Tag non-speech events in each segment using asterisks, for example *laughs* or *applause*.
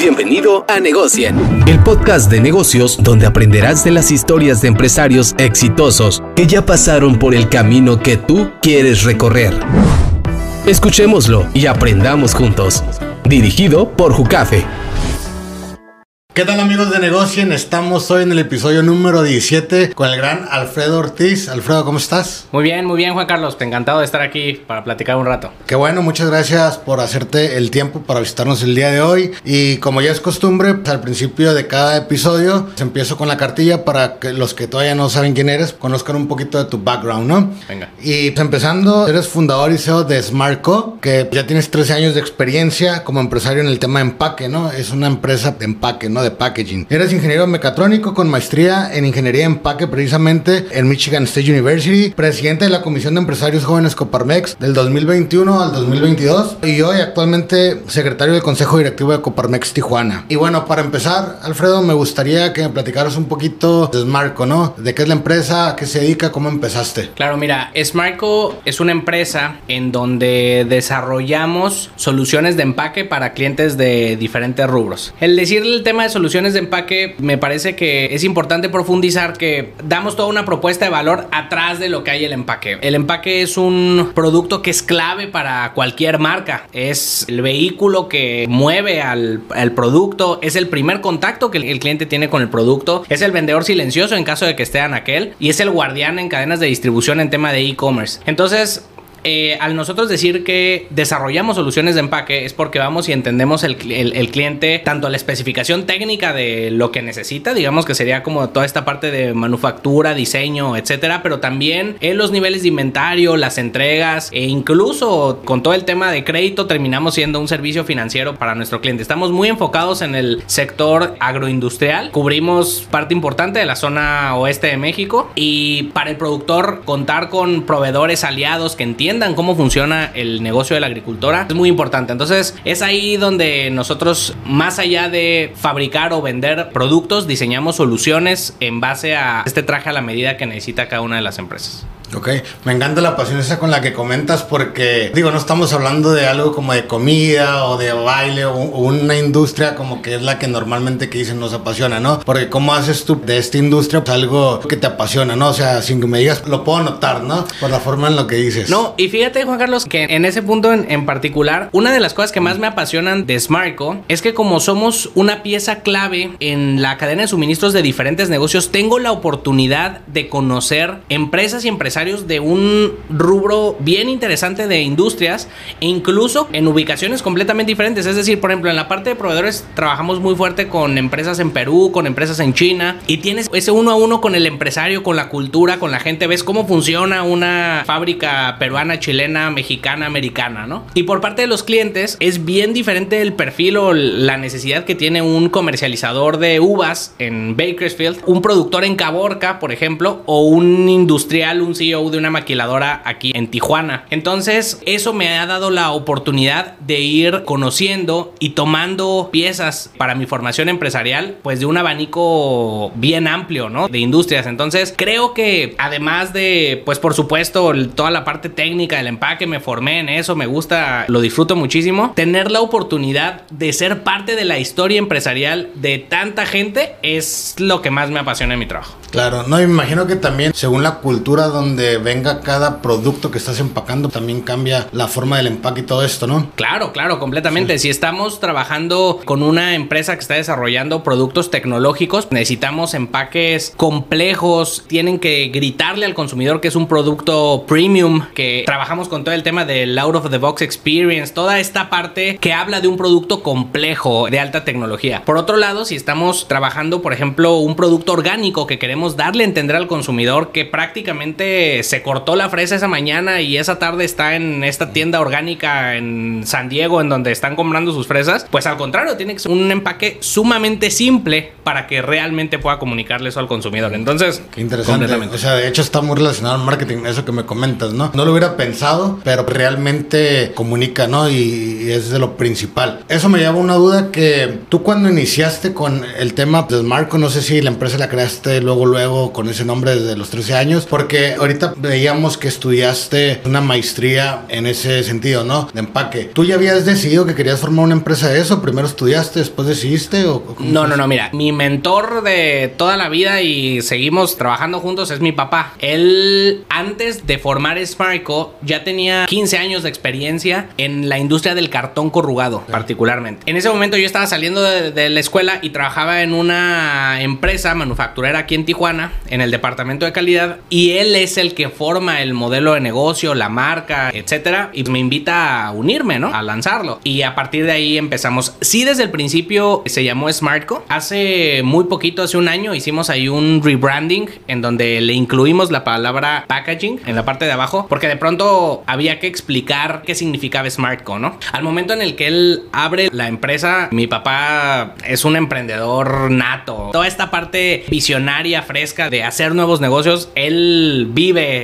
Bienvenido a Negocien, el podcast de negocios donde aprenderás de las historias de empresarios exitosos que ya pasaron por el camino que tú quieres recorrer. Escuchémoslo y aprendamos juntos. Dirigido por Jucafe. ¿Qué tal amigos de Negocien? Estamos hoy en el episodio número 17 con el gran Alfredo Ortiz. Alfredo, ¿cómo estás? Muy bien, muy bien Juan Carlos. Encantado de estar aquí para platicar un rato. Qué bueno, muchas gracias por hacerte el tiempo para visitarnos el día de hoy. Y como ya es costumbre, pues, al principio de cada episodio pues, empiezo con la cartilla para que los que todavía no saben quién eres conozcan un poquito de tu background, ¿no? Venga. Y pues, empezando, eres fundador y CEO de Smartco, que ya tienes 13 años de experiencia como empresario en el tema de empaque, ¿no? Es una empresa de empaque, ¿no? De packaging. Eres ingeniero mecatrónico con maestría en ingeniería de empaque precisamente en Michigan State University, presidente de la Comisión de Empresarios Jóvenes Coparmex del 2021 al 2022 y hoy actualmente secretario del Consejo Directivo de Coparmex Tijuana. Y bueno, para empezar, Alfredo, me gustaría que me platicaras un poquito de Smartco, ¿no? De qué es la empresa, a qué se dedica, cómo empezaste. Claro, mira, Smartco es una empresa en donde desarrollamos soluciones de empaque para clientes de diferentes rubros. El decir el tema de soluciones de empaque me parece que es importante profundizar que damos toda una propuesta de valor atrás de lo que hay el empaque. El empaque es un producto que es clave para cualquier marca. Es el vehículo que mueve al, producto, es el primer contacto que el, el cliente tiene con el producto, es el vendedor silencioso en caso de que esté en aquel y es el guardián en cadenas de distribución en tema de e-commerce. Entonces, eh, al nosotros decir que desarrollamos soluciones de empaque es porque vamos y entendemos el, el, el, cliente tanto la especificación técnica de lo que necesita, digamos que sería como toda esta parte de manufactura, diseño, etcétera, pero también en los niveles de inventario, las entregas e incluso con todo el tema de crédito terminamos siendo un servicio financiero para nuestro cliente. Estamos muy enfocados en el sector agroindustrial, cubrimos parte importante de la zona oeste de México y para el productor contar con proveedores aliados que entiendan cómo funciona el negocio de la agricultora es muy importante. Entonces es ahí donde nosotros, más allá de fabricar o vender productos, diseñamos soluciones en base a este traje a la medida que necesita cada una de las empresas. Ok, me encanta la pasión esa con la que comentas porque, digo, no estamos hablando de algo como de comida o de baile o, una industria como que es la que normalmente que dicen nos apasiona, ¿no? Porque cómo haces tú de esta industria pues, algo que te apasiona, ¿no? O sea, sin que me digas, lo puedo notar, ¿no? Por la forma en lo que dices. No, y fíjate, Juan Carlos, que en ese punto en, en particular, una de las cosas que más me apasionan de Smartco es que como somos una pieza clave en la cadena de suministros de diferentes negocios, tengo la oportunidad de conocer empresas y empresarios de un rubro bien interesante de industrias incluso en ubicaciones completamente diferentes. Es decir, por ejemplo, en la parte de proveedores trabajamos muy fuerte con empresas en Perú, con empresas en China y tienes ese uno a uno con el empresario, con la cultura, con la gente. Ves cómo funciona una fábrica peruana, chilena, mexicana, americana, ¿no? Y por parte de los clientes es bien diferente el perfil o la necesidad que tiene un comercializador de uvas en Bakersfield, un productor en Caborca, por ejemplo, o un industrial, un CEO de una maquiladora aquí en Tijuana. Entonces, eso me ha dado la oportunidad de ir conociendo y tomando piezas para mi formación empresarial, pues de un abanico bien amplio, ¿no? De industrias. Entonces, creo que además de, pues por supuesto, toda la parte técnica del empaque, me formé en eso, me gusta, lo disfruto muchísimo. Tener la oportunidad de ser parte de la historia empresarial de tanta gente es lo que más me apasiona en mi trabajo. Claro, no, me imagino que también según la cultura donde venga cada producto que estás empacando, también cambia la forma del empaque y todo esto, ¿no? Claro, claro, completamente. Sí. Si estamos trabajando con una empresa que está desarrollando productos tecnológicos, necesitamos empaques complejos, tienen que gritarle al consumidor que es un producto premium, que trabajamos con todo el tema del out of the box experience, toda esta parte que habla de un producto complejo de alta tecnología. Por otro lado, si estamos trabajando, por ejemplo, un producto orgánico que queremos darle a entender al consumidor que prácticamente se cortó la fresa esa mañana y esa tarde está en esta tienda orgánica en San Diego en donde están comprando sus fresas, pues al contrario, tiene que ser un empaque sumamente simple para que realmente pueda comunicarle eso al consumidor. Entonces, qué interesante. O sea, de hecho está muy relacionado al marketing, eso que me comentas, ¿no? No lo hubiera pensado, pero realmente comunica, ¿no? Y, y es de lo principal. Eso me lleva a una duda que tú cuando iniciaste con el tema de Marco, no sé si la empresa la creaste luego luego con ese nombre desde los 13 años, porque ahorita ahorita veíamos que estudiaste una maestría en ese sentido, ¿no? De empaque. ¿Tú ya habías decidido que querías formar una empresa de eso? ¿Primero estudiaste, después decidiste? O, no, no, no, mira, mi mentor de toda la vida y seguimos trabajando juntos es mi papá. Él, antes de formar Smarco, ya tenía 15 años de experiencia en la industria del cartón corrugado, particularmente. En ese momento yo estaba saliendo de, de la escuela y trabajaba en una empresa manufacturera aquí en Tijuana, en el departamento de calidad, y él es el que forma el modelo de negocio, la marca, etcétera, y me invita a unirme, ¿no? A lanzarlo. Y a partir de ahí empezamos. Sí, desde el principio se llamó Smartco. Hace muy poquito, hace un año, hicimos ahí un rebranding en donde le incluimos la palabra packaging en la parte de abajo, porque de pronto había que explicar qué significaba Smartco, ¿no? Al momento en el que él abre la empresa, mi papá es un emprendedor nato. Toda esta parte visionaria, fresca de hacer nuevos negocios, él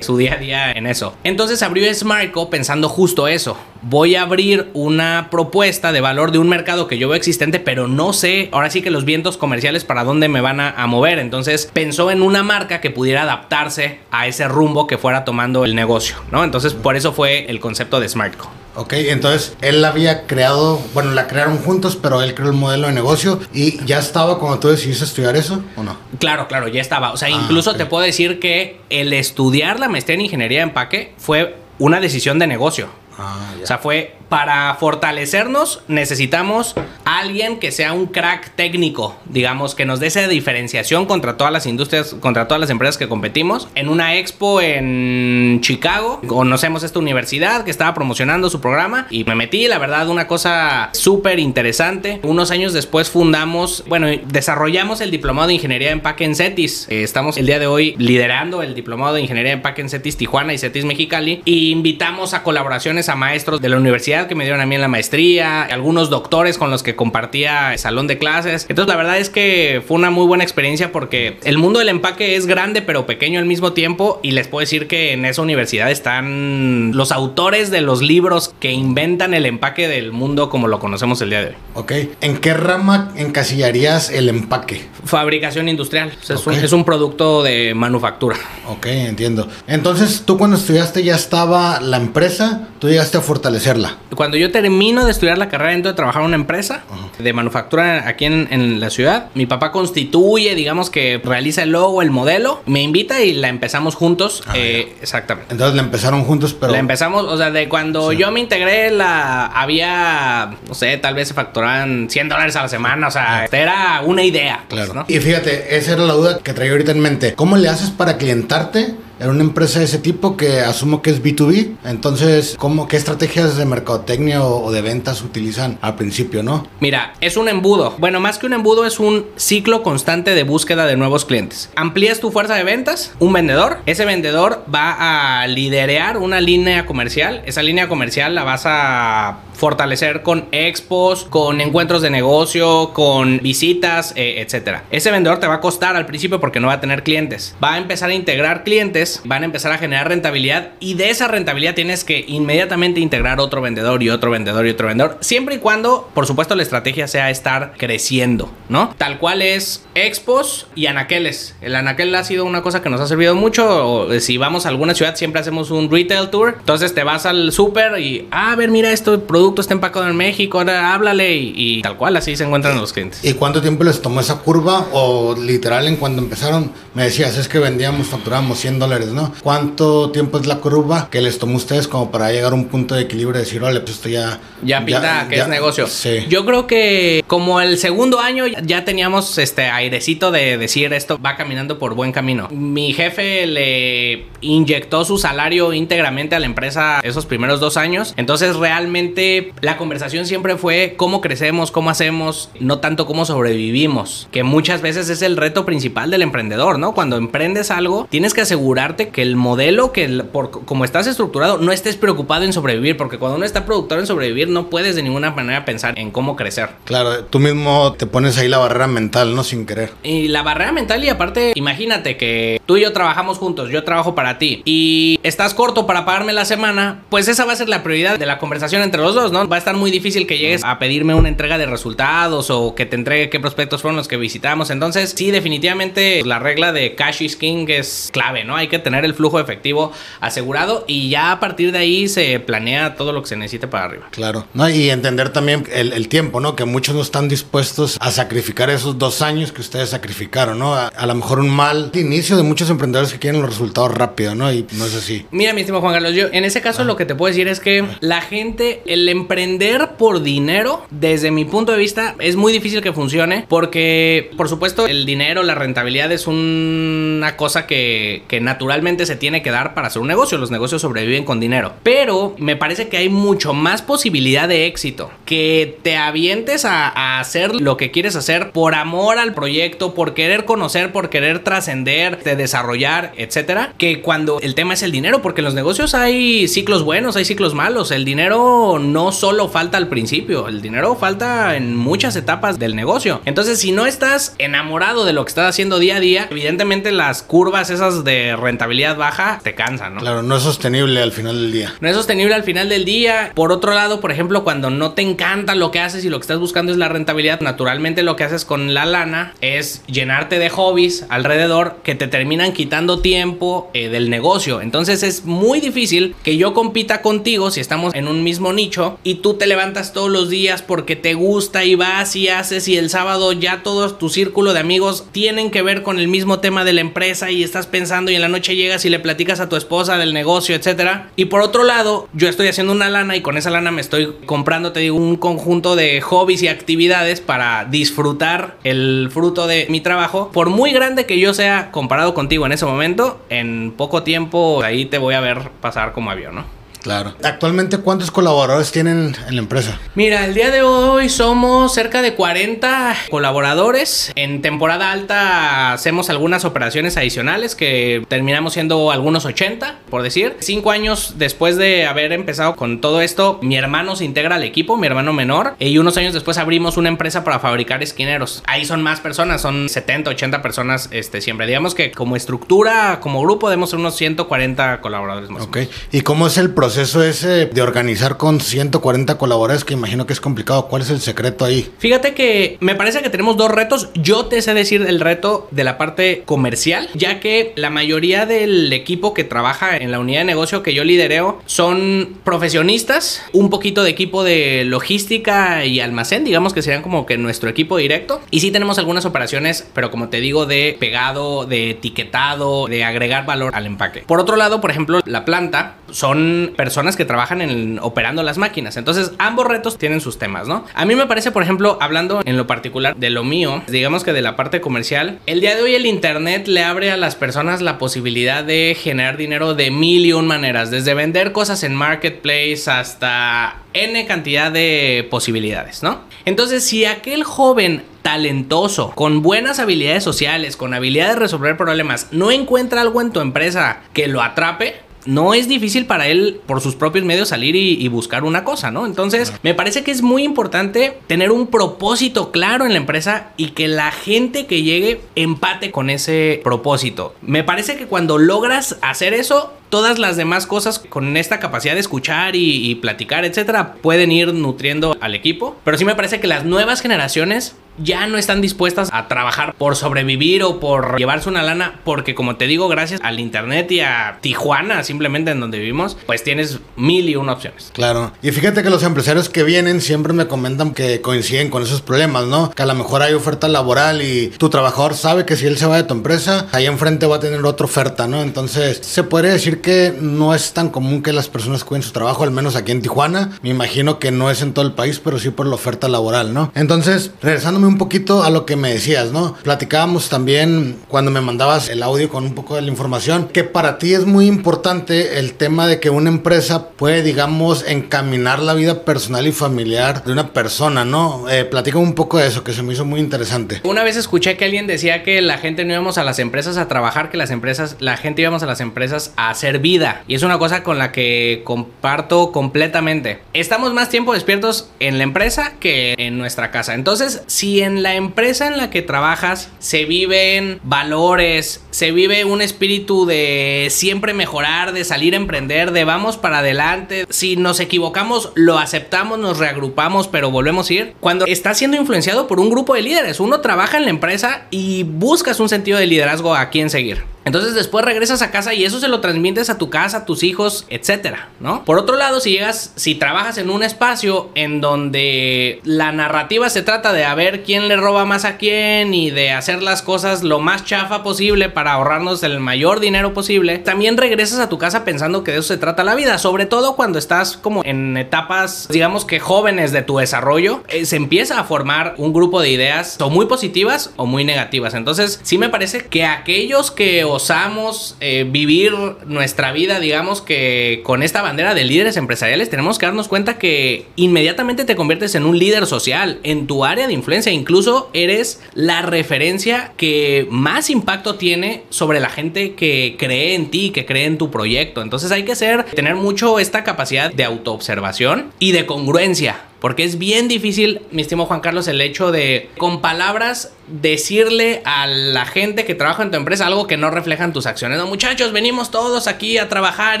su día a día en eso. Entonces abrió Smartco pensando justo eso. Voy a abrir una propuesta de valor de un mercado que yo veo existente, pero no sé ahora sí que los vientos comerciales para dónde me van a, mover. Entonces pensó en una marca que pudiera adaptarse a ese rumbo que fuera tomando el negocio, ¿no? Entonces por eso fue el concepto de Smartco. Ok, entonces él había creado, bueno, la crearon juntos, pero él creó el modelo de negocio y ya estaba cuando tú decidiste estudiar eso o no? Claro, claro, ya estaba. O sea, ah, incluso te puedo decir que el estudiar la maestría en ingeniería de empaque fue una decisión de negocio. Ah, o sea, fue para fortalecernos necesitamos alguien que sea un crack técnico, digamos, que nos dé esa diferenciación contra todas las industrias, contra todas las empresas que competimos. En una expo en Chicago, conocemos esta universidad que estaba promocionando su programa y me metí, la verdad, una cosa súper interesante. Unos años después fundamos, bueno, desarrollamos el diplomado de ingeniería de empaque en CETIS. Eh, estamos el día de hoy liderando el diplomado de ingeniería de empaque en CETIS Tijuana y CETIS Mexicali y invitamos a colaboraciones a maestros de la universidad que me dieron a mí en la maestría, algunos doctores con los que compartía el salón de clases. Entonces la verdad es que fue una muy buena experiencia porque el mundo del empaque es grande pero pequeño al mismo tiempo y les puedo decir que en esa universidad están los autores de los libros que inventan el empaque del mundo como lo conocemos el día de hoy. Ok, ¿en qué rama encasillarías el empaque? Fabricación industrial, es, un, es un producto de manufactura. Ok, entiendo. Entonces tú cuando estudiaste ya estaba la empresa, tú llegaste a fortalecerla. Cuando yo termino de estudiar la carrera, entro a trabajar en una empresa de manufactura aquí en, la ciudad. Mi papá constituye, digamos que realiza el logo, el modelo, me invita y la empezamos juntos. Ah, eh, exactamente. Entonces la empezaron juntos, pero. La empezamos, o sea, de cuando yo me integré, la había, no sé, tal vez se facturaban 100 dólares a la semana, o sea, era una idea. Pues, claro. Y fíjate, esa era la duda que traía ahorita en mente. ¿Cómo le haces para clientarte? En una empresa de ese tipo que asumo que es B2B. Entonces, ¿cómo, ¿qué estrategias de mercadotecnia o, de ventas utilizan al principio, no? Mira, es un embudo. Bueno, más que un embudo, es un ciclo constante de búsqueda de nuevos clientes. Amplías tu fuerza de ventas, un vendedor. Ese vendedor va a liderear una línea comercial. Esa línea comercial la vas a fortalecer con expos, con encuentros de negocio, con visitas, eh, etcétera. Ese vendedor te va a costar al principio porque no va a tener clientes. Va a empezar a integrar clientes, van a empezar a generar rentabilidad y de esa rentabilidad tienes que inmediatamente integrar otro vendedor y otro vendedor y otro vendedor, siempre y cuando, por supuesto, la estrategia sea estar creciendo, ¿no? Tal cual es expos y anaqueles. El anaquel ha sido una cosa que nos ha servido mucho. si vamos a alguna ciudad, siempre hacemos un retail tour. Entonces te vas al súper y, ah, a ver, mira, esto producto está empacado en México, ahora háblale y, tal cual así se encuentran los clientes. ¿Y cuánto tiempo les tomó esa curva? O literal en cuando empezaron, me decías, es que vendíamos, facturábamos 100 dólares, ¿no? ¿Cuánto tiempo es la curva que les tomó a ustedes como para llegar a un punto de equilibrio y decir, vale, pues esto ya... Ya pinta, que es negocio. Sí. Yo creo que como el segundo año ya teníamos este airecito de decir esto va caminando por buen camino. Mi jefe le inyectó su salario íntegramente a la empresa esos primeros dos años. Entonces realmente la conversación siempre fue cómo crecemos, cómo hacemos, no tanto cómo sobrevivimos, que muchas veces es el reto principal del emprendedor, ¿no? Cuando emprendes algo, tienes que asegurarte que el modelo, que por como estás estructurado, no estés preocupado en sobrevivir, porque cuando uno está productor en sobrevivir, no puedes de ninguna manera pensar en cómo crecer. Claro, tú mismo te pones ahí la barrera mental, ¿no? Sin querer. Y la barrera mental, y aparte, imagínate que tú y yo trabajamos juntos, yo trabajo para ti, y estás corto para pagarme la semana, pues esa va a ser la prioridad de la conversación entre los dos. ¿No? Va a estar muy difícil que llegues a pedirme una entrega de resultados o que te entregue qué prospectos fueron los que visitamos. Entonces, sí, definitivamente la regla de cash is king es clave, ¿no? Hay que tener el flujo efectivo asegurado y ya a partir de ahí se planea todo lo que se necesite para arriba. Claro, ¿no? y entender también el, el tiempo, ¿no? Que muchos no están dispuestos a sacrificar esos dos años que ustedes sacrificaron, ¿no? A, a lo mejor un mal inicio de muchos emprendedores que quieren los resultados rápido, ¿no? Y no es así. Mira, mi estimado Juan Carlos, yo en ese caso lo que te puedo decir es que la gente, el emprender por dinero, desde mi punto de vista, es muy difícil que funcione porque, por supuesto, el dinero, la rentabilidad es una cosa que, naturalmente se tiene que dar para hacer un negocio. Los negocios sobreviven con dinero. Pero me parece que hay mucho más posibilidad de éxito. Que te avientes a, a hacer lo que quieres hacer por amor al proyecto, por querer conocer, por querer trascender, de desarrollar, etcétera, que cuando el tema es el dinero, porque en los negocios hay ciclos buenos, hay ciclos malos. El dinero no solo falta al principio, el dinero falta en muchas etapas del negocio. Entonces, si no estás enamorado de lo que estás haciendo día a día, evidentemente las curvas esas de rentabilidad baja te cansan, ¿no? Claro, no es sostenible al final del día. No es sostenible al final del día. Por otro lado, por ejemplo, cuando no te encanta lo que haces y lo que estás buscando es la rentabilidad, naturalmente lo que haces con la lana es llenarte de hobbies alrededor que te terminan quitando tiempo eh, del negocio. Entonces es muy difícil que yo compita contigo si estamos en un mismo nicho y tú te levantas todos los días porque te gusta y vas y haces y el sábado ya todo tu círculo de amigos tienen que ver con el mismo tema de la empresa y estás pensando y en la noche llegas y le platicas a tu esposa del negocio, etcétera. Y por otro lado, yo estoy haciendo una lana y con esa lana me estoy comprando, te digo, un conjunto de hobbies y actividades para disfrutar el fruto de mi trabajo. Por muy grande que yo sea comparado contigo en ese momento, en poco tiempo ahí te voy a ver pasar como avión, ¿no? Claro. Actualmente, ¿cuántos colaboradores tienen en la empresa? Mira, el día de hoy somos cerca de 40 colaboradores. En temporada alta hacemos algunas operaciones adicionales que terminamos siendo algunos 80, por decir. Cinco años después de haber empezado con todo esto, mi hermano se integra al equipo, mi hermano menor, y unos años después abrimos una empresa para fabricar esquineros. Ahí son más personas, son 70, 80 personas este, siempre. Digamos que como estructura, como grupo, debemos ser unos 140 colaboradores más. Ok. ¿Y cómo es el proceso? Proceso ese de organizar con 140 colaboradores que imagino que es complicado. ¿Cuál es el secreto ahí? Fíjate que me parece que tenemos dos retos. Yo te sé decir el reto de la parte comercial, ya que la mayoría del equipo que trabaja en la unidad de negocio que yo lidereo son profesionistas, un poquito de equipo de logística y almacén, digamos que serían como que nuestro equipo directo. Y sí tenemos algunas operaciones, pero como te digo, de pegado, de etiquetado, de agregar valor al empaque. Por otro lado, por ejemplo, la planta son personas que trabajan en operando las máquinas. Entonces, ambos retos tienen sus temas, ¿no? A mí me parece, por ejemplo, hablando en lo particular de lo mío, digamos que de la parte comercial, el día de hoy el internet le abre a las personas la posibilidad de generar dinero de mil y un maneras, desde vender cosas en marketplace hasta n cantidad de posibilidades, ¿no? Entonces, si aquel joven talentoso, con buenas habilidades sociales, con habilidad de resolver problemas, no encuentra algo en tu empresa que lo atrape, no es difícil para él por sus propios medios salir y, y, buscar una cosa, ¿no? Entonces, me parece que es muy importante tener un propósito claro en la empresa y que la gente que llegue empate con ese propósito. Me parece que cuando logras hacer eso, todas las demás cosas con esta capacidad de escuchar y, y, platicar, etcétera, pueden ir nutriendo al equipo. Pero sí me parece que las nuevas generaciones ya no están dispuestas a trabajar por sobrevivir o por llevarse una lana, porque como te digo, gracias al internet y a Tijuana, simplemente en donde vivimos, pues tienes mil y una opciones. Claro. Y fíjate que los empresarios que vienen siempre me comentan que coinciden con esos problemas, ¿no? Que a lo mejor hay oferta laboral y tu trabajador sabe que si él se va de tu empresa, ahí enfrente va a tener otra oferta, ¿no? Entonces, se podría decir que no es tan común que las personas cuiden su trabajo, al menos aquí en Tijuana. Me imagino que no es en todo el país, pero sí por la oferta laboral, ¿no? Entonces, regresándome un poquito a lo que me decías, ¿no? Platicábamos también cuando me mandabas el audio con un poco de la información, que para ti es muy importante el tema de que una empresa puede, digamos, encaminar la vida personal y familiar de una persona, ¿no? Eh, un poco de eso, que se me hizo muy interesante. Una vez escuché que alguien decía que la gente no íbamos a las empresas a trabajar, que las empresas, la gente íbamos a las empresas a hacer vida. Y es una cosa con la que comparto completamente. Estamos más tiempo despiertos en la empresa que en nuestra casa. Entonces, si en la empresa en la que trabajas se viven valores, se vive un espíritu de siempre mejorar, de salir a emprender, de vamos para adelante. Si nos equivocamos, lo aceptamos, nos reagrupamos, pero volvemos a ir. Cuando está siendo influenciado por un grupo de líderes, uno trabaja en la empresa y buscas un sentido de liderazgo a quien seguir. Entonces después regresas a casa y eso se lo transmites a tu casa, a tus hijos, etcétera, ¿no? Por otro lado, si llegas, si trabajas en un espacio en donde la narrativa se trata de a ver quién le roba más a quién y de hacer las cosas lo más chafa posible para ahorrarnos el mayor dinero posible, también regresas a tu casa pensando que de eso se trata la vida, sobre todo cuando estás como en etapas, digamos que jóvenes de tu desarrollo, eh, se empieza a formar un grupo de ideas o muy positivas o muy negativas. Entonces, sí me parece que aquellos que osamos eh, vivir nuestra vida, digamos que con esta bandera de líderes empresariales, tenemos que darnos cuenta que inmediatamente te conviertes en un líder social, en tu área de influencia, incluso eres la referencia que más impacto tiene sobre la gente que cree en ti, que cree en tu proyecto. Entonces hay que ser, tener mucho esta capacidad de autoobservación y de congruencia. Porque es bien difícil, mi estimado Juan Carlos, el hecho de con palabras decirle a la gente que trabaja en tu empresa algo que no reflejan tus acciones. No, muchachos, venimos todos aquí a trabajar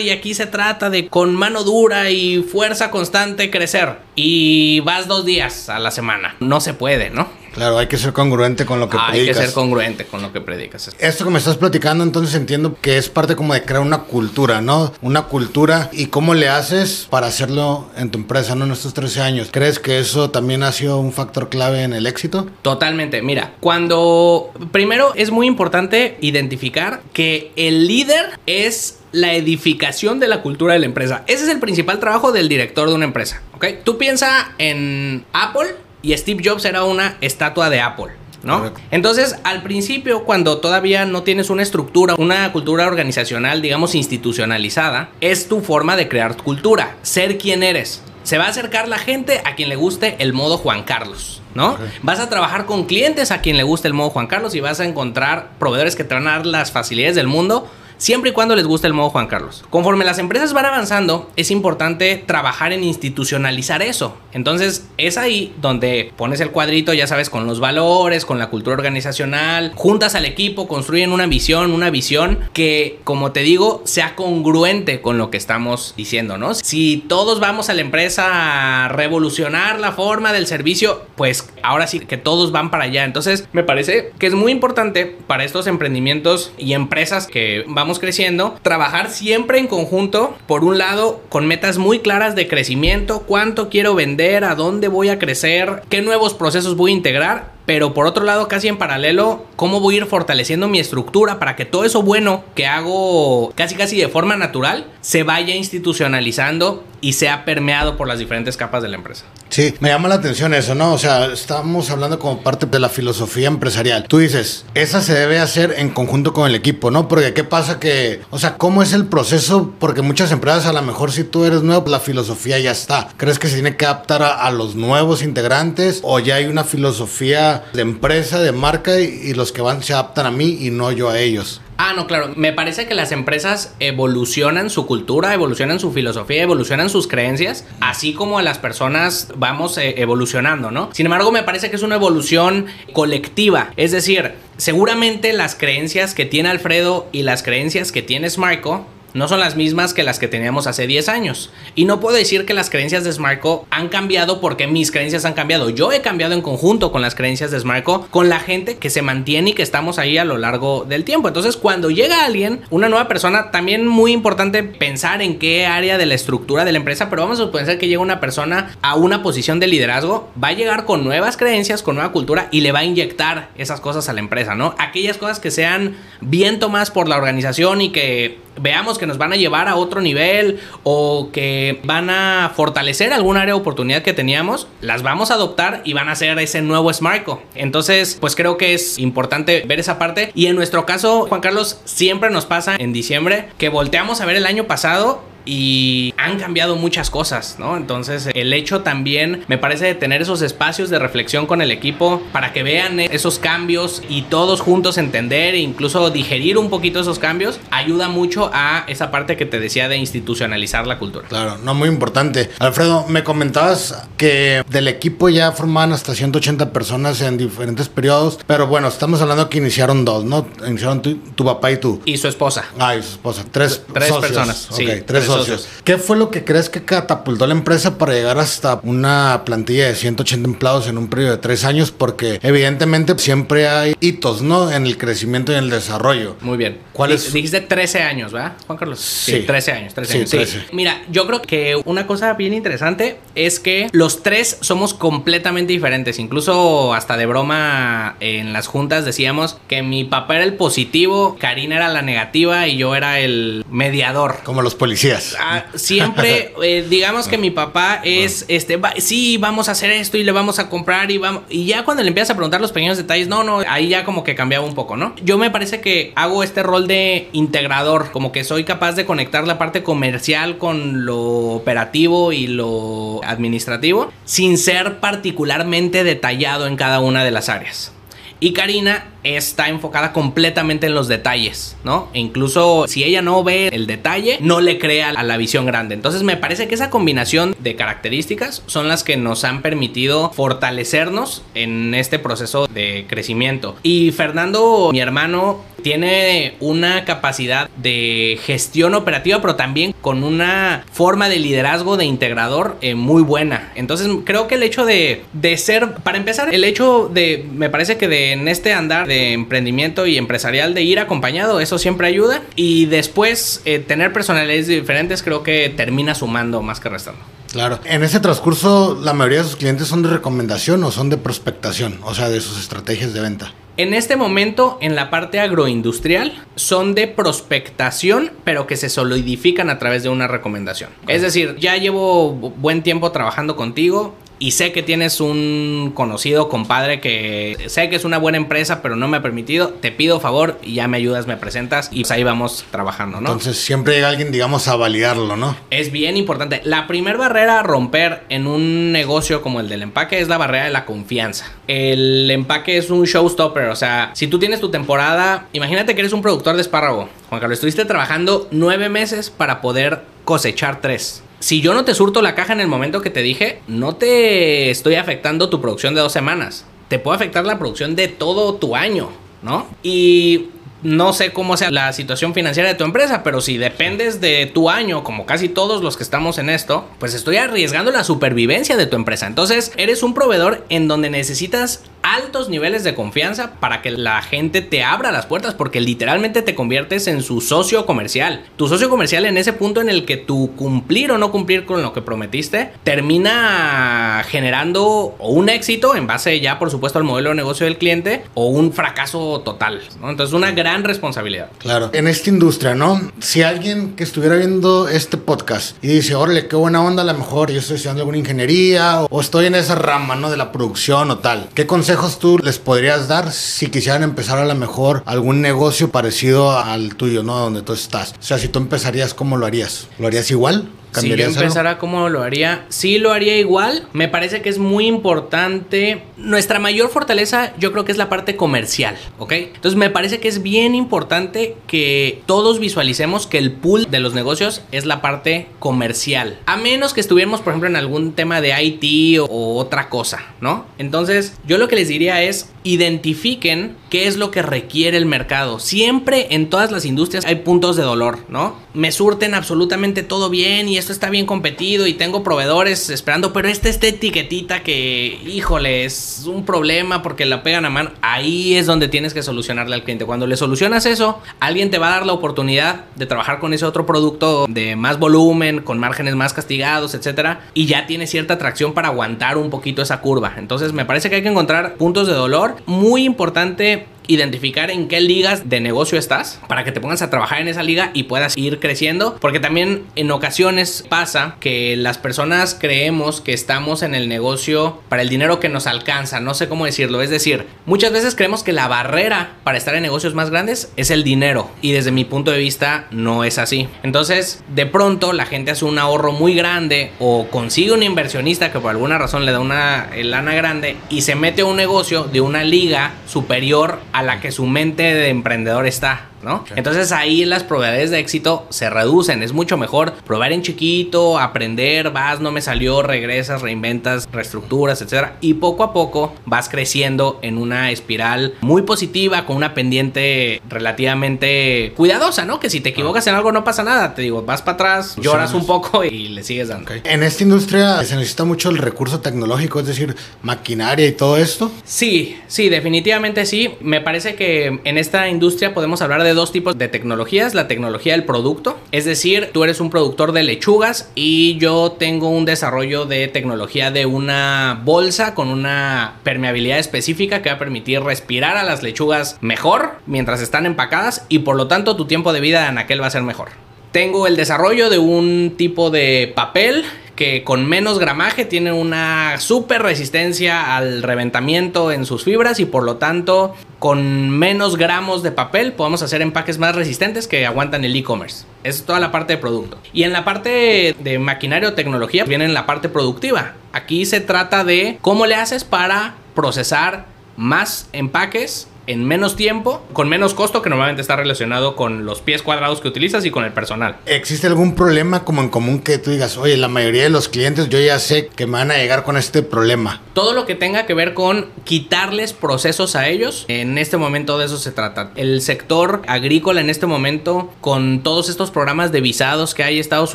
y aquí se trata de con mano dura y fuerza constante crecer. Y vas dos días a la semana. No se puede, ¿no? Claro, hay que ser congruente con lo que predicas. Hay que ser congruente con lo que predicas. Esto que me estás platicando, entonces entiendo que es parte como de crear una cultura, ¿no? Una cultura y cómo le haces para hacerlo en tu empresa, ¿no? En estos 13 años. ¿Crees que eso también ha sido un factor clave en el éxito? Totalmente. Mira, cuando primero es muy importante identificar que el líder es la edificación de la cultura de la empresa. Ese es el principal trabajo del director de una empresa, ¿ok? Tú piensa en Apple y Steve Jobs era una estatua de Apple. ¿No? Entonces, al principio, cuando todavía no tienes una estructura, una cultura organizacional, digamos, institucionalizada, es tu forma de crear cultura, ser quien eres. Se va a acercar la gente a quien le guste el modo Juan Carlos, ¿no? Vas a trabajar con clientes a quien le guste el modo Juan Carlos y vas a encontrar proveedores que te van a dar las facilidades del mundo siempre y cuando les guste el modo Juan Carlos. Conforme las empresas van avanzando, es importante trabajar en institucionalizar eso. Entonces, es ahí donde pones el cuadrito, ya sabes, con los valores, con la cultura organizacional, juntas al equipo, construyen una visión, una visión que, como te digo, sea congruente con lo que estamos diciendo, ¿no? Si todos vamos a la empresa a revolucionar la forma del servicio, pues ahora sí que todos van para allá. Entonces, me parece que es muy importante para estos emprendimientos y empresas que vamos creciendo, trabajar siempre en conjunto, por un lado, con metas muy claras de crecimiento, cuánto quiero vender, a dónde voy a crecer, qué nuevos procesos voy a integrar, pero por otro lado, casi en paralelo, cómo voy a ir fortaleciendo mi estructura para que todo eso bueno que hago casi casi de forma natural se vaya institucionalizando y sea permeado por las diferentes capas de la empresa. Sí, me llama la atención eso, ¿no? O sea, estamos hablando como parte de la filosofía empresarial. Tú dices, esa se debe hacer en conjunto con el equipo, ¿no? Porque ¿qué pasa que, o sea, cómo es el proceso? Porque muchas empresas, a lo mejor si tú eres nuevo, la filosofía ya está. ¿Crees que se tiene que adaptar a, a los nuevos integrantes o ya hay una filosofía de empresa, de marca y, y los que van se adaptan a mí y no yo a ellos? Ah, no, claro. Me parece que las empresas evolucionan su cultura, evolucionan su filosofía, evolucionan sus creencias, así como las personas vamos eh, evolucionando, ¿no? Sin embargo, me parece que es una evolución colectiva. Es decir, seguramente las creencias que tiene Alfredo y las creencias que tiene Marco no son las mismas que las que teníamos hace 10 años. Y no puedo decir que las creencias de Smarco han cambiado porque mis creencias han cambiado. Yo he cambiado en conjunto con las creencias de Smarco, con la gente que se mantiene y que estamos ahí a lo largo del tiempo. Entonces, cuando llega alguien, una nueva persona, también muy importante pensar en qué área de la estructura de la empresa, pero vamos a pensar que llega una persona a una posición de liderazgo, va a llegar con nuevas creencias, con nueva cultura y le va a inyectar esas cosas a la empresa, ¿no? Aquellas cosas que sean bien tomadas por la organización y que veamos que nos van a llevar a otro nivel o que van a fortalecer algún área de oportunidad que teníamos, las vamos a adoptar y van a ser ese nuevo Smartco. Entonces, pues creo que es importante ver esa parte. Y en nuestro caso, Juan Carlos, siempre nos pasa en diciembre que volteamos a ver el año pasado y han cambiado muchas cosas, ¿no? Entonces, el hecho también me parece de tener esos espacios de reflexión con el equipo para que vean esos cambios y todos juntos entender e incluso digerir un poquito esos cambios, ayuda mucho a esa parte que te decía de institucionalizar la cultura. Claro, no muy importante. Alfredo, me comentabas que del equipo ya formaban hasta 180 personas en diferentes periodos, pero bueno, estamos hablando que iniciaron dos, ¿no? Iniciaron tu, papá y tú. Y su esposa. Ah, y su esposa. Tres, tres personas. sí, tres, socios. ¿Qué fue lo que crees que catapultó la empresa para llegar hasta una plantilla de 180 empleados en un periodo de tres años? Porque evidentemente siempre hay hitos, ¿no? En el crecimiento y en el desarrollo. Muy bien. ¿Cuál es? Dijiste 13 años, ¿verdad, Juan Carlos? Sí. 13 años, 13 años. Sí, 13. Mira, yo creo que una cosa bien interesante es que los tres somos completamente diferentes. Incluso hasta de broma en las juntas decíamos que mi papá era el positivo, Karina era la negativa y yo era el mediador. Como los policías. Ah, siempre, eh, digamos que mi papá es, este, sí, vamos a hacer esto y le vamos a comprar y vamos. Y ya cuando le empiezas a preguntar los pequeños detalles, no, no, ahí ya como que cambiaba un poco, ¿no? Yo me parece que hago este rol de integrador, como que soy capaz de conectar la parte comercial con lo operativo y lo administrativo, sin ser particularmente detallado en cada una de las áreas. Y Karina está enfocada completamente en los detalles, ¿no? E incluso si ella no ve el detalle, no le crea a la visión grande. Entonces me parece que esa combinación de características son las que nos han permitido fortalecernos en este proceso de crecimiento. Y Fernando, mi hermano, tiene una capacidad de gestión operativa, pero también con una forma de liderazgo de integrador eh, muy buena. Entonces creo que el hecho de, de ser, para empezar, el hecho de, me parece que de en este andar de emprendimiento y empresarial de ir acompañado, eso siempre ayuda. Y después eh, tener personalidades diferentes creo que termina sumando más que restando. Claro. En ese transcurso, la mayoría de sus clientes son de recomendación o son de prospectación, o sea, de sus estrategias de venta. En este momento, en la parte agroindustrial, son de prospectación, pero que se solidifican a través de una recomendación. Es decir, ya llevo buen tiempo trabajando contigo, y sé que tienes un conocido compadre que sé que es una buena empresa, pero no me ha permitido, te pido favor y ya me ayudas, me presentas y pues ahí vamos trabajando, ¿no? Entonces siempre llega alguien, digamos, a validarlo, ¿no? Es bien importante. La primera barrera a romper en un negocio como el del empaque es la barrera de la confianza. El empaque es un showstopper, o sea, si tú tienes tu temporada, imagínate que eres un productor de espárrago. Juan Carlos, estuviste trabajando nueve meses para poder cosechar tres si yo no te surto la caja en el momento que te dije, no te estoy afectando tu producción de dos semanas. Te puede afectar la producción de todo tu año, ¿no? Y no sé cómo sea la situación financiera de tu empresa, pero si dependes de tu año, como casi todos los que estamos en esto, pues estoy arriesgando la supervivencia de tu empresa. Entonces, eres un proveedor en donde necesitas altos niveles de confianza para que la gente te abra las puertas porque literalmente te conviertes en su socio comercial. Tu socio comercial en ese punto en el que tu cumplir o no cumplir con lo que prometiste termina generando un éxito en base ya por supuesto al modelo de negocio del cliente o un fracaso total. Entonces una gran responsabilidad. Claro. En esta industria, ¿no? Si alguien que estuviera viendo este podcast y dice, órale, qué buena onda, a lo mejor yo estoy estudiando alguna ingeniería o, estoy en esa rama, ¿no? De la producción o tal. ¿Qué consejos tú les podrías dar si quisieran empezar a lo mejor algún negocio parecido al tuyo, ¿no? Donde tú estás. O sea, si tú empezarías, ¿cómo lo harías? ¿Lo harías igual? Si yo empezara, ¿cómo lo haría? Sí, lo haría igual. Me parece que es muy importante. Nuestra mayor fortaleza, yo creo que es la parte comercial, ¿ok? Entonces, me parece que es bien importante que todos visualicemos que el pool de los negocios es la parte comercial. A menos que estuviéramos, por ejemplo, en algún tema de IT o otra cosa, ¿no? Entonces, yo lo que les diría es identifiquen qué es lo que requiere el mercado. Siempre en todas las industrias hay puntos de dolor, ¿no? Me surten absolutamente todo bien y esto está bien competido y tengo proveedores esperando, pero esta, esta etiquetita que, híjole, es un problema porque la pegan a mano, ahí es donde tienes que solucionarle al cliente. Cuando le solucionas eso, alguien te va a dar la oportunidad de trabajar con ese otro producto de más volumen, con márgenes más castigados, etcétera, y ya tiene cierta atracción para aguantar un poquito esa curva. Entonces, me parece que hay que encontrar puntos de dolor. Muy importante identificar en qué ligas de negocio estás para que te pongas a trabajar en esa liga y puedas ir creciendo. Porque también en ocasiones pasa que las personas creemos que estamos en el negocio para el dinero que nos alcanza. No sé cómo decirlo. Es decir, muchas veces creemos que la barrera para estar en negocios más grandes es el dinero. Y desde mi punto de vista no es así. Entonces, de pronto la gente hace un ahorro muy grande o consigue un inversionista que por alguna razón le da una lana grande y se mete a un negocio de una liga superior a la que su mente de emprendedor está. Entonces ahí las probabilidades de éxito se reducen. Es mucho mejor probar en chiquito, aprender, vas, no me salió, regresas, reinventas, reestructuras, etcétera. Y poco a poco vas creciendo en una espiral muy positiva, con una pendiente relativamente cuidadosa, ¿no? Que si te equivocas en algo no pasa nada. Te digo, vas para atrás, lloras un poco y le sigues dando. En esta industria se necesita mucho el recurso tecnológico, es decir, maquinaria y todo esto. Sí, sí, definitivamente sí. Me parece que en esta industria podemos hablar de dos tipos de tecnologías. La tecnología del producto, es decir, tú eres un productor de lechugas y yo tengo un desarrollo de tecnología de una bolsa con una permeabilidad específica que va a permitir respirar a las lechugas mejor mientras están empacadas y por lo tanto tu tiempo de vida en aquel va a ser mejor. Tengo el desarrollo de un tipo de papel que con menos gramaje tiene una super resistencia al reventamiento en sus fibras y por lo tanto con menos gramos de papel podemos hacer empaques más resistentes que aguantan el e-commerce. Es toda la parte de producto. Y en la parte de maquinaria o tecnología viene en la parte productiva. Aquí se trata de cómo le haces para procesar más empaques en menos tiempo, con menos costo, que normalmente está relacionado con los pies cuadrados que utilizas y con el personal. ¿Existe algún problema como en común que tú digas, oye, la mayoría de los clientes yo ya sé que me van a llegar con este problema? Todo lo que tenga que ver con quitarles procesos a ellos, en este momento de eso se trata. El sector agrícola en este momento, con todos estos programas de visados que hay en Estados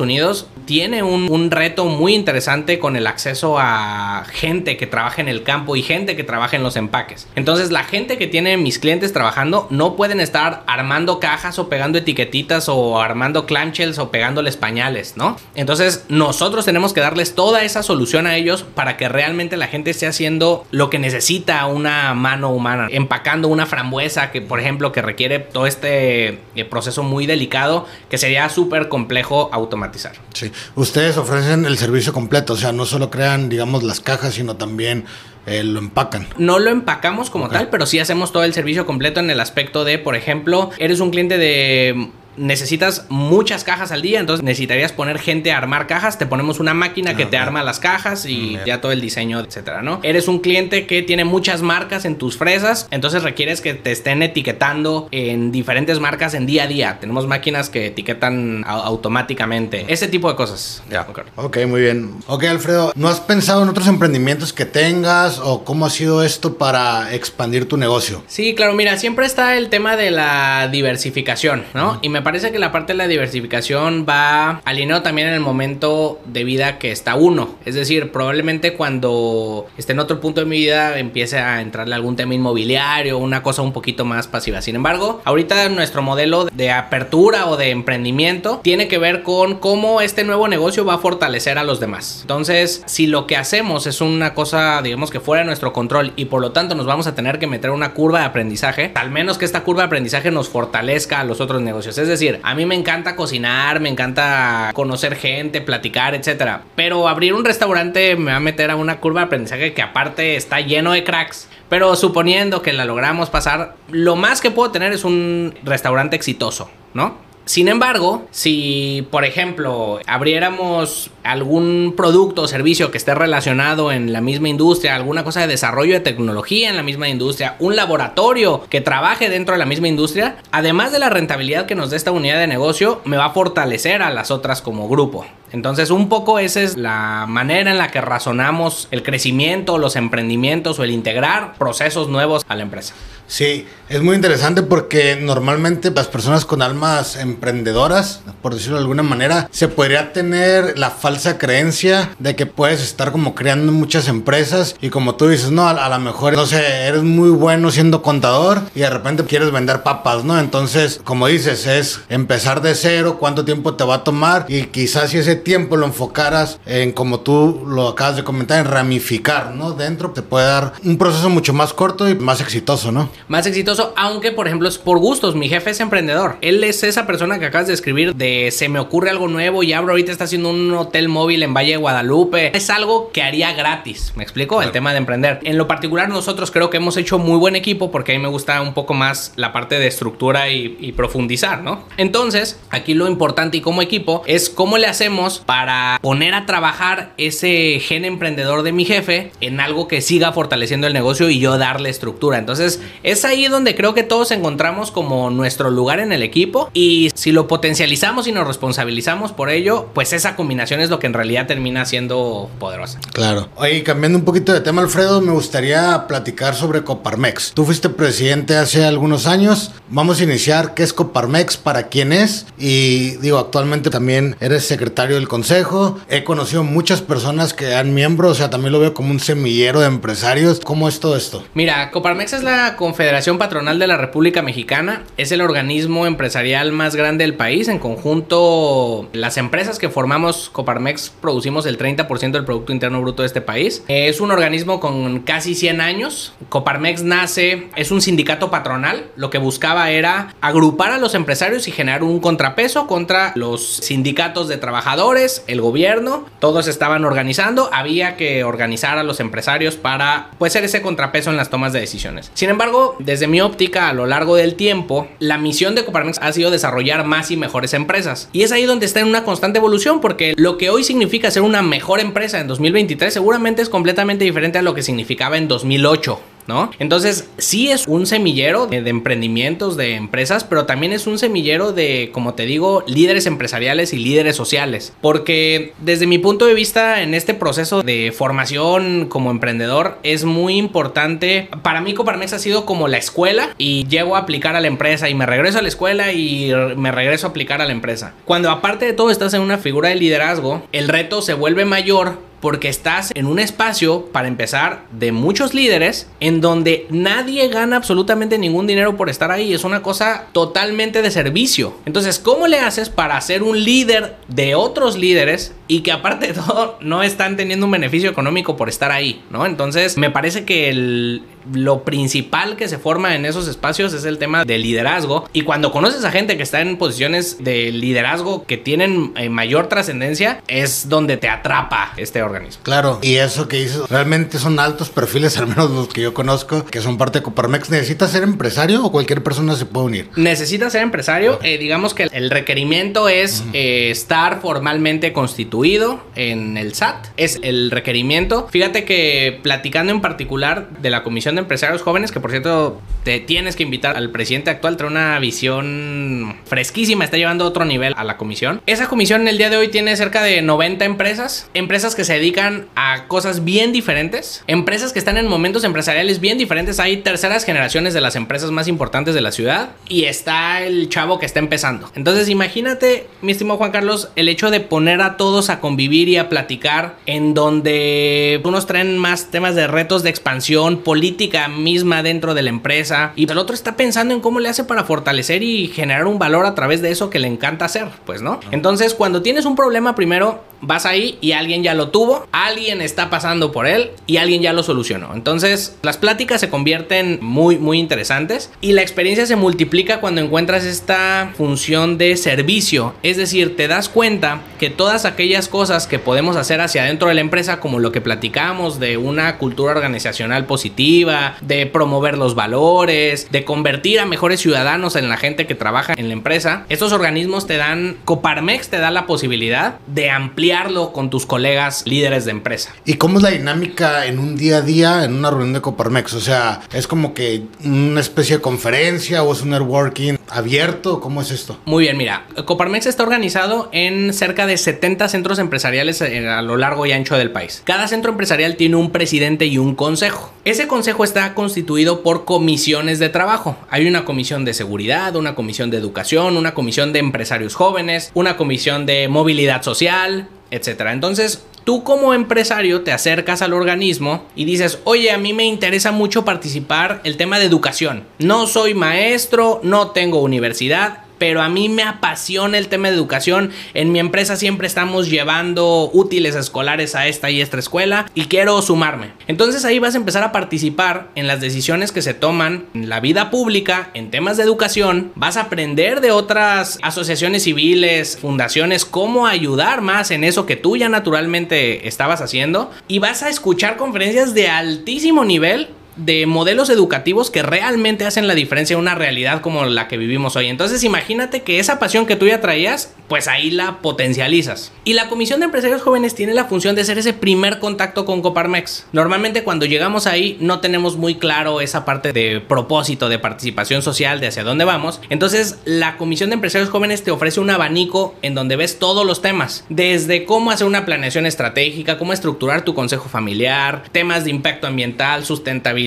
Unidos, tiene un, un reto muy interesante con el acceso a gente que trabaja en el campo y gente que trabaja en los empaques. Entonces la gente que tiene mis clientes trabajando no pueden estar armando cajas o pegando etiquetitas o armando clamshells o pegándoles pañales, ¿no? Entonces nosotros tenemos que darles toda esa solución a ellos para que realmente la gente esté haciendo lo que necesita una mano humana, empacando una frambuesa que por ejemplo que requiere todo este eh, proceso muy delicado que sería súper complejo automatizar. Sí, ustedes ofrecen el servicio completo, o sea, no solo crean digamos las cajas, sino también eh, lo empacan. No lo empacamos como tal, pero sí hacemos todo el servicio completo en el aspecto de, por ejemplo, eres un cliente de necesitas muchas cajas al día, entonces necesitarías poner gente a armar cajas, te ponemos una máquina que te arma las cajas y ya todo el diseño, etcétera, ¿no? Eres un cliente que tiene muchas marcas en tus fresas, entonces requieres que te estén etiquetando en diferentes marcas en día a día. Tenemos máquinas que etiquetan automáticamente, ese tipo de cosas. Ya. Ok, muy bien. Ok, Alfredo, ¿no has pensado en otros emprendimientos que tengas o cómo ha sido esto para expandir tu negocio? Sí, claro, mira, siempre está el tema de la diversificación, ¿no? Y me parece que la parte de la diversificación va alineado también en el momento de vida que está uno. Es decir, probablemente cuando esté en otro punto de mi vida empiece a entrarle algún tema inmobiliario, una cosa un poquito más pasiva. Sin embargo, ahorita nuestro modelo de apertura o de emprendimiento tiene que ver con cómo este nuevo negocio va a fortalecer a los demás. Entonces, si lo que hacemos es una cosa, digamos que fuera de nuestro control y por lo tanto nos vamos a tener que meter una curva de aprendizaje, al menos que esta curva de aprendizaje nos fortalezca a los otros negocios. Es decir, a mí me encanta cocinar, me encanta conocer gente, platicar, etcétera. Pero abrir un restaurante me va a meter a una curva de aprendizaje que aparte está lleno de cracks. Pero suponiendo que la logramos pasar, lo más que puedo tener es un restaurante exitoso, ¿no? Sin embargo, si por ejemplo abriéramos algún producto o servicio que esté relacionado en la misma industria, alguna cosa de desarrollo de tecnología en la misma industria, un laboratorio que trabaje dentro de la misma industria, además de la rentabilidad que nos dé esta unidad de negocio, me va a fortalecer a las otras como grupo. Entonces, un poco esa es la manera en la que razonamos el crecimiento, los emprendimientos o el integrar procesos nuevos a la empresa. Sí, es muy interesante porque normalmente las personas con almas emprendedoras, por decirlo de alguna manera, se podría tener la falsa creencia de que puedes estar como creando muchas empresas y como tú dices, no, a, lo mejor, no sé, eres muy bueno siendo contador y de repente quieres vender papas, ¿no? Entonces, como dices, es empezar de cero, cuánto tiempo te va a tomar y quizás si ese tiempo lo enfocaras en, como tú lo acabas de comentar, en ramificar, ¿no? Dentro te puede dar un proceso mucho más corto y más exitoso, ¿no? Más exitoso, aunque por ejemplo es por gustos. Mi jefe es emprendedor. Él es esa persona que acabas de escribir de se me ocurre algo nuevo y abro ahorita está haciendo un hotel móvil en Valle de Guadalupe. Es algo que haría gratis. ¿Me explico? El tema de emprender. En lo particular nosotros creo que hemos hecho muy buen equipo porque a mí me gusta un poco más la parte de estructura y, y profundizar, ¿no? Entonces, aquí lo importante y como equipo es cómo le hacemos para poner a trabajar ese gen emprendedor de mi jefe en algo que siga fortaleciendo el negocio y yo darle estructura. Entonces, es ahí donde creo que todos encontramos como nuestro lugar en el equipo y si lo potencializamos y nos responsabilizamos por ello, pues esa combinación es lo que en realidad termina siendo poderosa. Claro. Oye, cambiando un poquito de tema, Alfredo, me gustaría platicar sobre Coparmex. Tú fuiste presidente hace algunos años. Vamos a iniciar qué es Coparmex, para quién es y digo, actualmente también eres secretario del consejo. He conocido muchas personas que han miembros, o sea, también lo veo como un semillero de empresarios. ¿Cómo es todo esto? Mira, Coparmex es la Confederación Patronal de la República Mexicana. Es el organismo empresarial más grande del país. En conjunto, las empresas que formamos Coparmex producimos el 30% del Producto Interno Bruto de este país. Es un organismo con casi 100 años. Coparmex nace, es un sindicato patronal. Lo que buscaba era agrupar a los empresarios y generar un contrapeso contra los sindicatos de trabajadores, el gobierno. Todos estaban organizando. Había que organizar a los empresarios para pues ser ese contrapeso en las tomas de decisiones. Sin embargo, desde mi óptica a lo largo del tiempo, la misión de Coparmex ha sido desarrollar más y mejores empresas. Y es ahí donde está en una constante evolución porque lo que hoy significa ser una mejor empresa en 2023 seguramente es completamente diferente a lo que significaba en 2008. ¿No? Entonces, sí es un semillero de, emprendimientos, de empresas, pero también es un semillero de, como te digo, líderes empresariales y líderes sociales. Porque desde mi punto de vista, en este proceso de formación como emprendedor, es muy importante. Para mí, Coparmex ha sido como la escuela y llego a aplicar a la empresa y me regreso a la escuela y me regreso a aplicar a la empresa. Cuando aparte de todo estás en una figura de liderazgo, el reto se vuelve mayor porque estás en un espacio, para empezar, de muchos líderes, en donde nadie gana absolutamente ningún dinero por estar ahí. Es una cosa totalmente de servicio. Entonces, ¿cómo le haces para ser un líder de otros líderes y que aparte de todo no están teniendo un beneficio económico por estar ahí? ¿no? Entonces, me parece que el, lo principal que se forma en esos espacios es el tema de liderazgo. Y cuando conoces a gente que está en posiciones de liderazgo que tienen eh, mayor trascendencia, es donde te atrapa este organismo. Claro, y eso que dices, realmente son altos perfiles, *laughs* al menos los que yo conozco, que son parte de Coparmex. ¿Necesitas ser empresario o cualquier persona se puede unir? Necesitas ser empresario. Eh, digamos que el requerimiento es uh -huh. eh, estar formalmente constituido en el SAT. Es el requerimiento. Fíjate que platicando en particular de la Comisión de Empresarios Jóvenes, que por cierto te tienes que invitar al presidente actual, trae una visión fresquísima, está llevando a otro nivel a la comisión. Esa comisión en el día de hoy tiene cerca de 90 empresas, empresas que se dedican a cosas bien diferentes, empresas que están en momentos empresariales bien diferentes. Hay terceras generaciones de las empresas más importantes de la ciudad y está el chavo que está empezando. Entonces imagínate, mi estimado Juan Carlos, el hecho de poner a todos a convivir y a platicar en donde unos traen más temas de retos de expansión política misma dentro de la empresa y el otro está pensando en cómo le hace para fortalecer y generar un valor a través de eso que le encanta hacer, pues, ¿no? Entonces, cuando tienes un problema primero vas ahí y alguien ya lo tuvo, alguien está pasando por él y alguien ya lo solucionó. Entonces, las pláticas se convierten muy, muy interesantes y la experiencia se multiplica cuando encuentras esta función de servicio. Es decir, te das cuenta que todas aquellas cosas que podemos hacer hacia adentro de la empresa, como lo que platicamos de una cultura organizacional positiva, de promover los valores, de convertir a mejores ciudadanos en la gente que trabaja en la empresa, estos organismos te dan, Coparmex te da la posibilidad de ampliar con tus colegas líderes de empresa. ¿Y cómo es la dinámica en un día a día en una reunión de Coparmex? O sea, ¿es como que una especie de conferencia o es un networking abierto? ¿Cómo es esto? Muy bien, mira, Coparmex está organizado en cerca de 70 centros empresariales a lo largo y ancho del país. Cada centro empresarial tiene un presidente y un consejo. Ese consejo está constituido por comisiones de trabajo. Hay una comisión de seguridad, una comisión de educación, una comisión de empresarios jóvenes, una comisión de movilidad social, etcétera. Entonces, tú como empresario te acercas al organismo y dices, oye, a mí me interesa mucho participar el tema de educación. No soy maestro, no tengo universidad, pero a mí me apasiona el tema de educación. En mi empresa siempre estamos llevando útiles escolares a esta y esta escuela y quiero sumarme. Entonces ahí vas a empezar a participar en las decisiones que se toman en la vida pública, en temas de educación. Vas a aprender de otras asociaciones civiles, fundaciones, cómo ayudar más en eso que tú ya naturalmente estabas haciendo. Y vas a escuchar conferencias de altísimo nivel de modelos educativos que realmente hacen la diferencia en una realidad como la que vivimos hoy. Entonces imagínate que esa pasión que tú ya traías, pues ahí la potencializas. Y la Comisión de Empresarios Jóvenes tiene la función de ser ese primer contacto con Coparmex. Normalmente cuando llegamos ahí no tenemos muy claro esa parte de propósito, de participación social, de hacia dónde vamos. Entonces la Comisión de Empresarios Jóvenes te ofrece un abanico en donde ves todos los temas. Desde cómo hacer una planeación estratégica, cómo estructurar tu consejo familiar, temas de impacto ambiental, sustentabilidad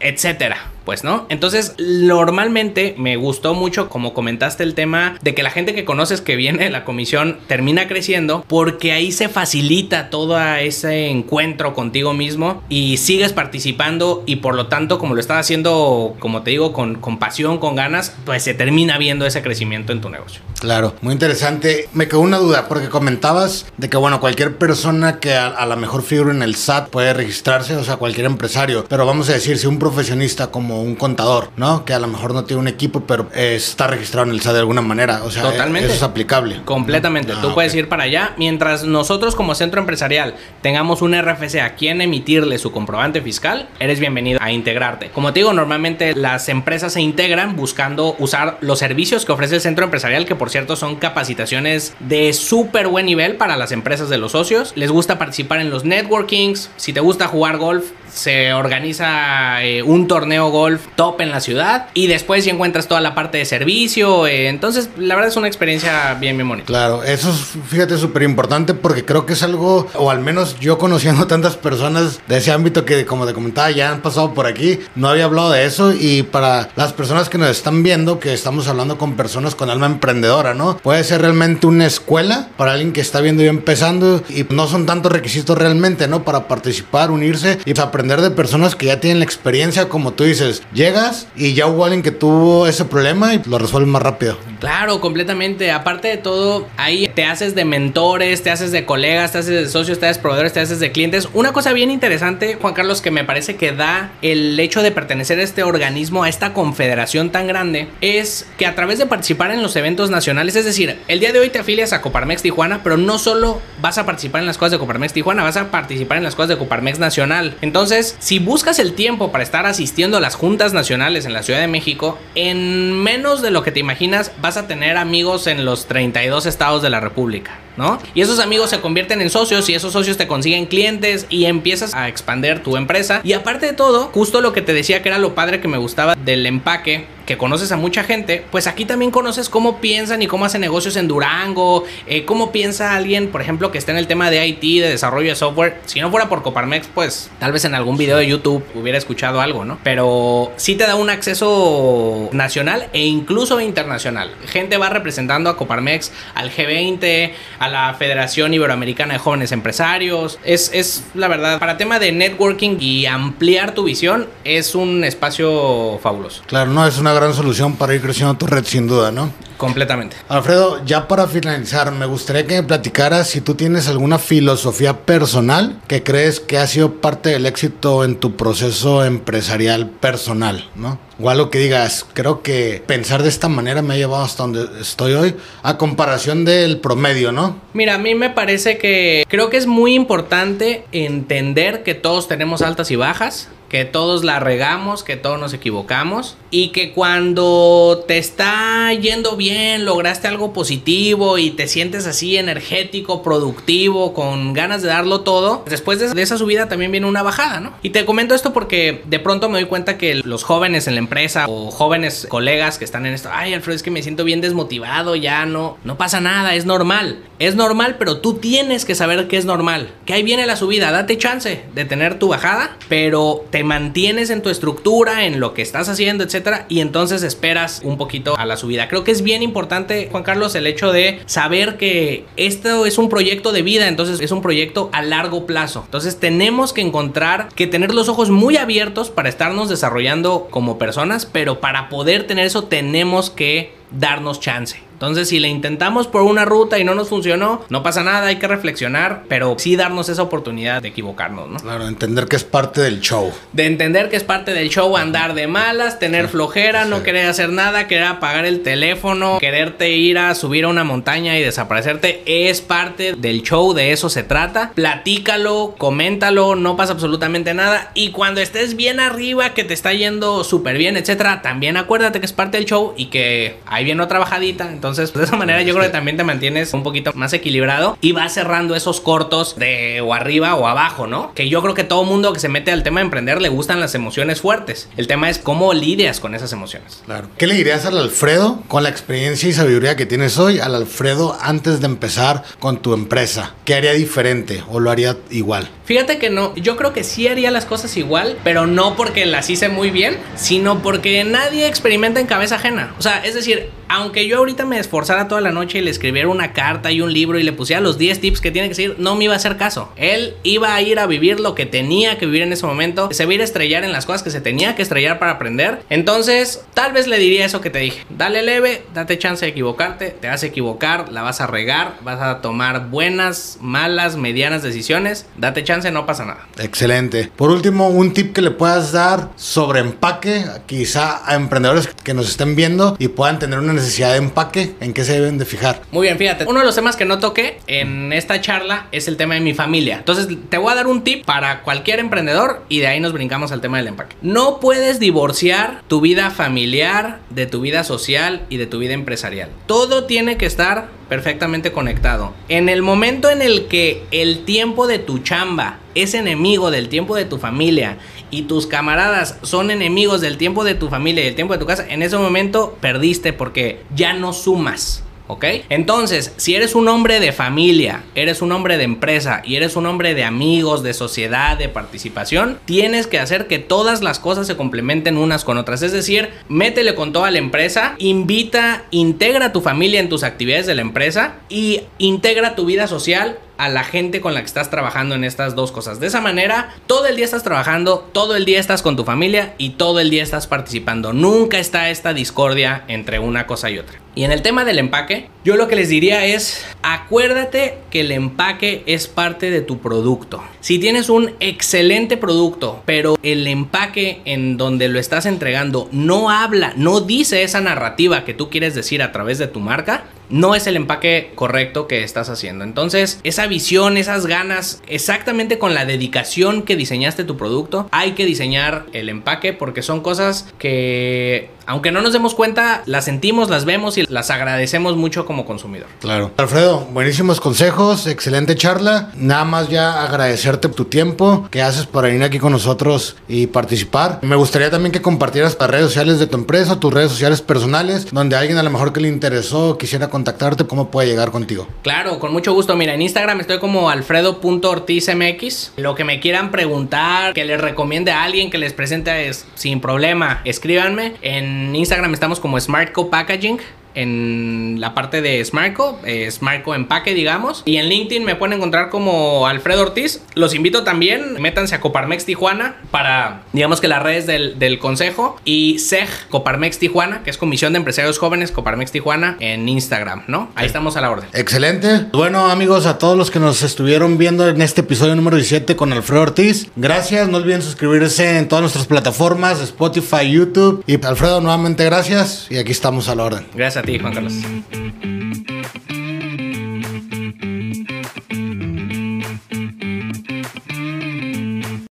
etcétera pues no. Entonces, normalmente me gustó mucho, como comentaste, el tema de que la gente que conoces que viene de la comisión termina creciendo porque ahí se facilita todo ese encuentro contigo mismo y sigues participando y por lo tanto, como lo estás haciendo, como te digo, con, con pasión, con ganas, pues se termina viendo ese crecimiento en tu negocio. Claro, muy interesante. Me quedó una duda porque comentabas de que, bueno, cualquier persona que a, a la mejor figura en el SAT puede registrarse, o sea, cualquier empresario, pero vamos a decir, si un profesionista como un contador, ¿no? Que a lo mejor no tiene un equipo, pero está registrado en el SAT de alguna manera. O sea, Totalmente. eso es aplicable. Completamente. Tú Ah, puedes ok. ir para allá. Mientras nosotros como centro empresarial tengamos un RFC a quien emitirle su comprobante fiscal, eres bienvenido a integrarte. Como te digo, normalmente las empresas se integran buscando usar los servicios que ofrece el centro empresarial, que por cierto son capacitaciones de súper buen nivel para las empresas de los socios. Les gusta participar en los networkings. Si te gusta jugar golf, se organiza eh, un torneo golf top en la ciudad y después ya encuentras toda la parte de servicio. eh, entonces, la verdad es una experiencia bien, bien. Claro, eso es, fíjate, súper importante porque creo que es algo, o al menos yo conociendo *laughs* tantas personas de ese ámbito que, como te comentaba, ya han pasado por aquí, no había hablado de eso. Y para las personas que nos están viendo, que estamos hablando con personas con alma emprendedora, ¿no? Puede ser realmente una escuela para alguien que está viendo y empezando y no son tantos requisitos realmente, ¿no? Para participar, unirse y aprender de personas que ya tienen la experiencia, como tú dices, llegas y ya hubo alguien que tuvo ese problema y lo resuelve más rápido. Claro, completamente. Aparte de todo, ahí te haces de mentores, te haces de colegas, te haces de socios, te haces de proveedores, te haces de clientes. Una cosa bien interesante, Juan Carlos, que me parece que da el hecho de pertenecer a este organismo, a esta confederación tan grande, es que a través de participar en los eventos nacionales, es decir, el día de hoy te afilias a Coparmex Tijuana, pero no solo vas a participar en las cosas de Coparmex Tijuana, vas a participar en las cosas de Coparmex Nacional. Entonces, si buscas el tiempo para estar asistiendo a las juntas nacionales en la Ciudad de México, en menos de lo que te imaginas, vas a tener amigos en los 32 estados de la República. ¿No? Y esos amigos se convierten en socios y esos socios te consiguen clientes y empiezas a expander tu empresa. Y aparte de todo, justo lo que te decía que era lo padre que me gustaba del empaque, conoces a mucha gente, pues aquí también conoces cómo piensan y cómo hacen negocios en Durango, eh, cómo piensa alguien, por ejemplo, que está en el tema de IT, de desarrollo de software. Si no fuera por Coparmex, pues tal vez en algún video de YouTube hubiera escuchado algo, ¿no? Pero sí te da un acceso nacional e incluso internacional. Gente va representando a Coparmex, al G20, a la Federación Iberoamericana de Jóvenes Empresarios. Es, es la verdad, para tema de networking y ampliar tu visión, es un espacio fabuloso. Claro, no es una gran solución para ir creciendo tu red, sin duda, ¿no? Completamente. Alfredo, ya para finalizar, me gustaría que me platicaras si tú tienes alguna filosofía personal que crees que ha sido parte del éxito en tu proceso empresarial personal, ¿no? O algo que digas, creo que pensar de esta manera me ha llevado hasta donde estoy hoy, a comparación del promedio, ¿no? Mira, a mí me parece que creo que es muy importante entender que todos tenemos altas y bajas, que todos la regamos, que todos nos equivocamos y que cuando te está yendo bien, lograste algo positivo y te sientes así energético, productivo, con ganas de darlo todo, después de esa subida también viene una bajada, ¿no? Y te comento esto porque de pronto me doy cuenta que los jóvenes en la empresa o jóvenes colegas que están en esto, ay Alfredo, es que me siento bien desmotivado, ya no, no pasa nada, es normal. Es normal, pero tú tienes que saber que es normal. Que ahí viene la subida, date chance de tener tu bajada, pero te mantienes en tu estructura, en lo que estás haciendo, etcétera, y entonces esperas un poquito a la subida. Creo que es bien importante, Juan Carlos, el hecho de saber que esto es un proyecto de vida, entonces es un proyecto a largo plazo. Entonces tenemos que encontrar que tener los ojos muy abiertos para estarnos desarrollando como personas, pero para poder tener eso tenemos que darnos chance. Entonces, si le intentamos por una ruta y no nos funcionó, no pasa nada, hay que reflexionar, pero sí darnos esa oportunidad de equivocarnos, ¿no? Claro, entender que es parte del show. De entender que es parte del show andar de malas, tener flojera, no querer hacer nada, querer apagar el teléfono, quererte ir a subir a una montaña y desaparecerte, es parte del show, de eso se trata. Platícalo, coméntalo, no pasa absolutamente nada. Y cuando estés bien arriba, que te está yendo súper bien, etcétera, también acuérdate que es parte del show y que ahí viene otra bajadita. Entonces, entonces, de esa manera yo creo que también te mantienes un poquito más equilibrado y vas cerrando esos cortos de o arriba o abajo, ¿no? Que yo creo que todo mundo que se mete al tema de emprender le gustan las emociones fuertes. El tema es cómo lidias con esas emociones. Claro. ¿Qué le dirías al Alfredo con la experiencia y sabiduría que tienes hoy al Alfredo antes de empezar con tu empresa? ¿Qué haría diferente o lo haría igual? Fíjate que no, yo creo que sí haría las cosas igual, pero no porque las hice muy bien, sino porque nadie experimenta en cabeza ajena. O sea, es decir, aunque yo ahorita me esforzara toda la noche y le escribiera una carta y un libro y le pusiera los 10 tips que tiene que seguir, no me iba a hacer caso. Él iba a ir a vivir lo que tenía que vivir en ese momento, se iba a ir a estrellar en las cosas que se tenía que estrellar para aprender. Entonces, tal vez le diría eso que te dije. Dale leve, date chance de equivocarte, te vas a equivocar, la vas a regar, vas a tomar buenas, malas, medianas decisiones, date chance, no pasa nada. Excelente. Por último, un tip que le puedas dar sobre empaque, quizá a emprendedores que nos estén viendo y puedan tener una necesidad de empaque, ¿en qué se deben de fijar? Muy bien, fíjate, uno de los temas que no toqué en esta charla es el tema de mi familia. Entonces, te voy a dar un tip para cualquier emprendedor y de ahí nos brincamos al tema del empaque. No puedes divorciar tu vida familiar de tu vida social y de tu vida empresarial. Todo tiene que estar perfectamente conectado. En el momento en el que el tiempo de tu chamba es enemigo del tiempo de tu familia y tus camaradas son enemigos del tiempo de tu familia y del tiempo de tu casa, en ese momento perdiste porque ya no sumas. ¿Ok? Entonces, si eres un hombre de familia, eres un hombre de empresa y eres un hombre de amigos, de sociedad, de participación, tienes que hacer que todas las cosas se complementen unas con otras. Es decir, métele con toda la empresa, invita, integra tu familia en tus actividades de la empresa y integra tu vida social a la gente con la que estás trabajando en estas dos cosas. De esa manera, todo el día estás trabajando, todo el día estás con tu familia y todo el día estás participando. Nunca está esta discordia entre una cosa y otra. Y en el tema del empaque, yo lo que les diría es, acuérdate que el empaque es parte de tu producto. Si tienes un excelente producto, pero el empaque en donde lo estás entregando no habla, no dice esa narrativa que tú quieres decir a través de tu marca, no es el empaque correcto que estás haciendo. Entonces, esa visión, esas ganas, exactamente con la dedicación que diseñaste tu producto, hay que diseñar el empaque porque son cosas que aunque no nos demos cuenta, las sentimos, las vemos y las agradecemos mucho como consumidor. Claro. Alfredo, buenísimos consejos, excelente charla. Nada más ya agradecerte tu tiempo que haces para venir aquí con nosotros y participar. Me gustaría también que compartieras las redes sociales de tu empresa, tus redes sociales personales, donde alguien a lo mejor que le interesó quisiera contactarte, ¿cómo puede llegar contigo? Claro, con mucho gusto. Mira, en Instagram estoy como alfredo.ortizmx. Lo que me quieran preguntar, que les recomiende a alguien que les presente es sin problema, escríbanme. En Instagram estamos como Smartco Packaging en la parte de Smartco, eh, Smartco Empaque, digamos. Y en LinkedIn me pueden encontrar como Alfredo Ortiz. Los invito también, métanse a Coparmex Tijuana para, digamos que las redes del, del consejo. Y SEG Coparmex Tijuana, que es Comisión de Empresarios Jóvenes Coparmex Tijuana en Instagram, ¿no? Ahí estamos a la orden. Excelente. Bueno, amigos, a todos los que nos estuvieron viendo en este episodio número 17 con Alfredo Ortiz, gracias. No olviden suscribirse en todas nuestras plataformas, Spotify, YouTube. Y Alfredo, nuevamente gracias. Y aquí estamos a la orden. Gracias a ti, Juan Carlos.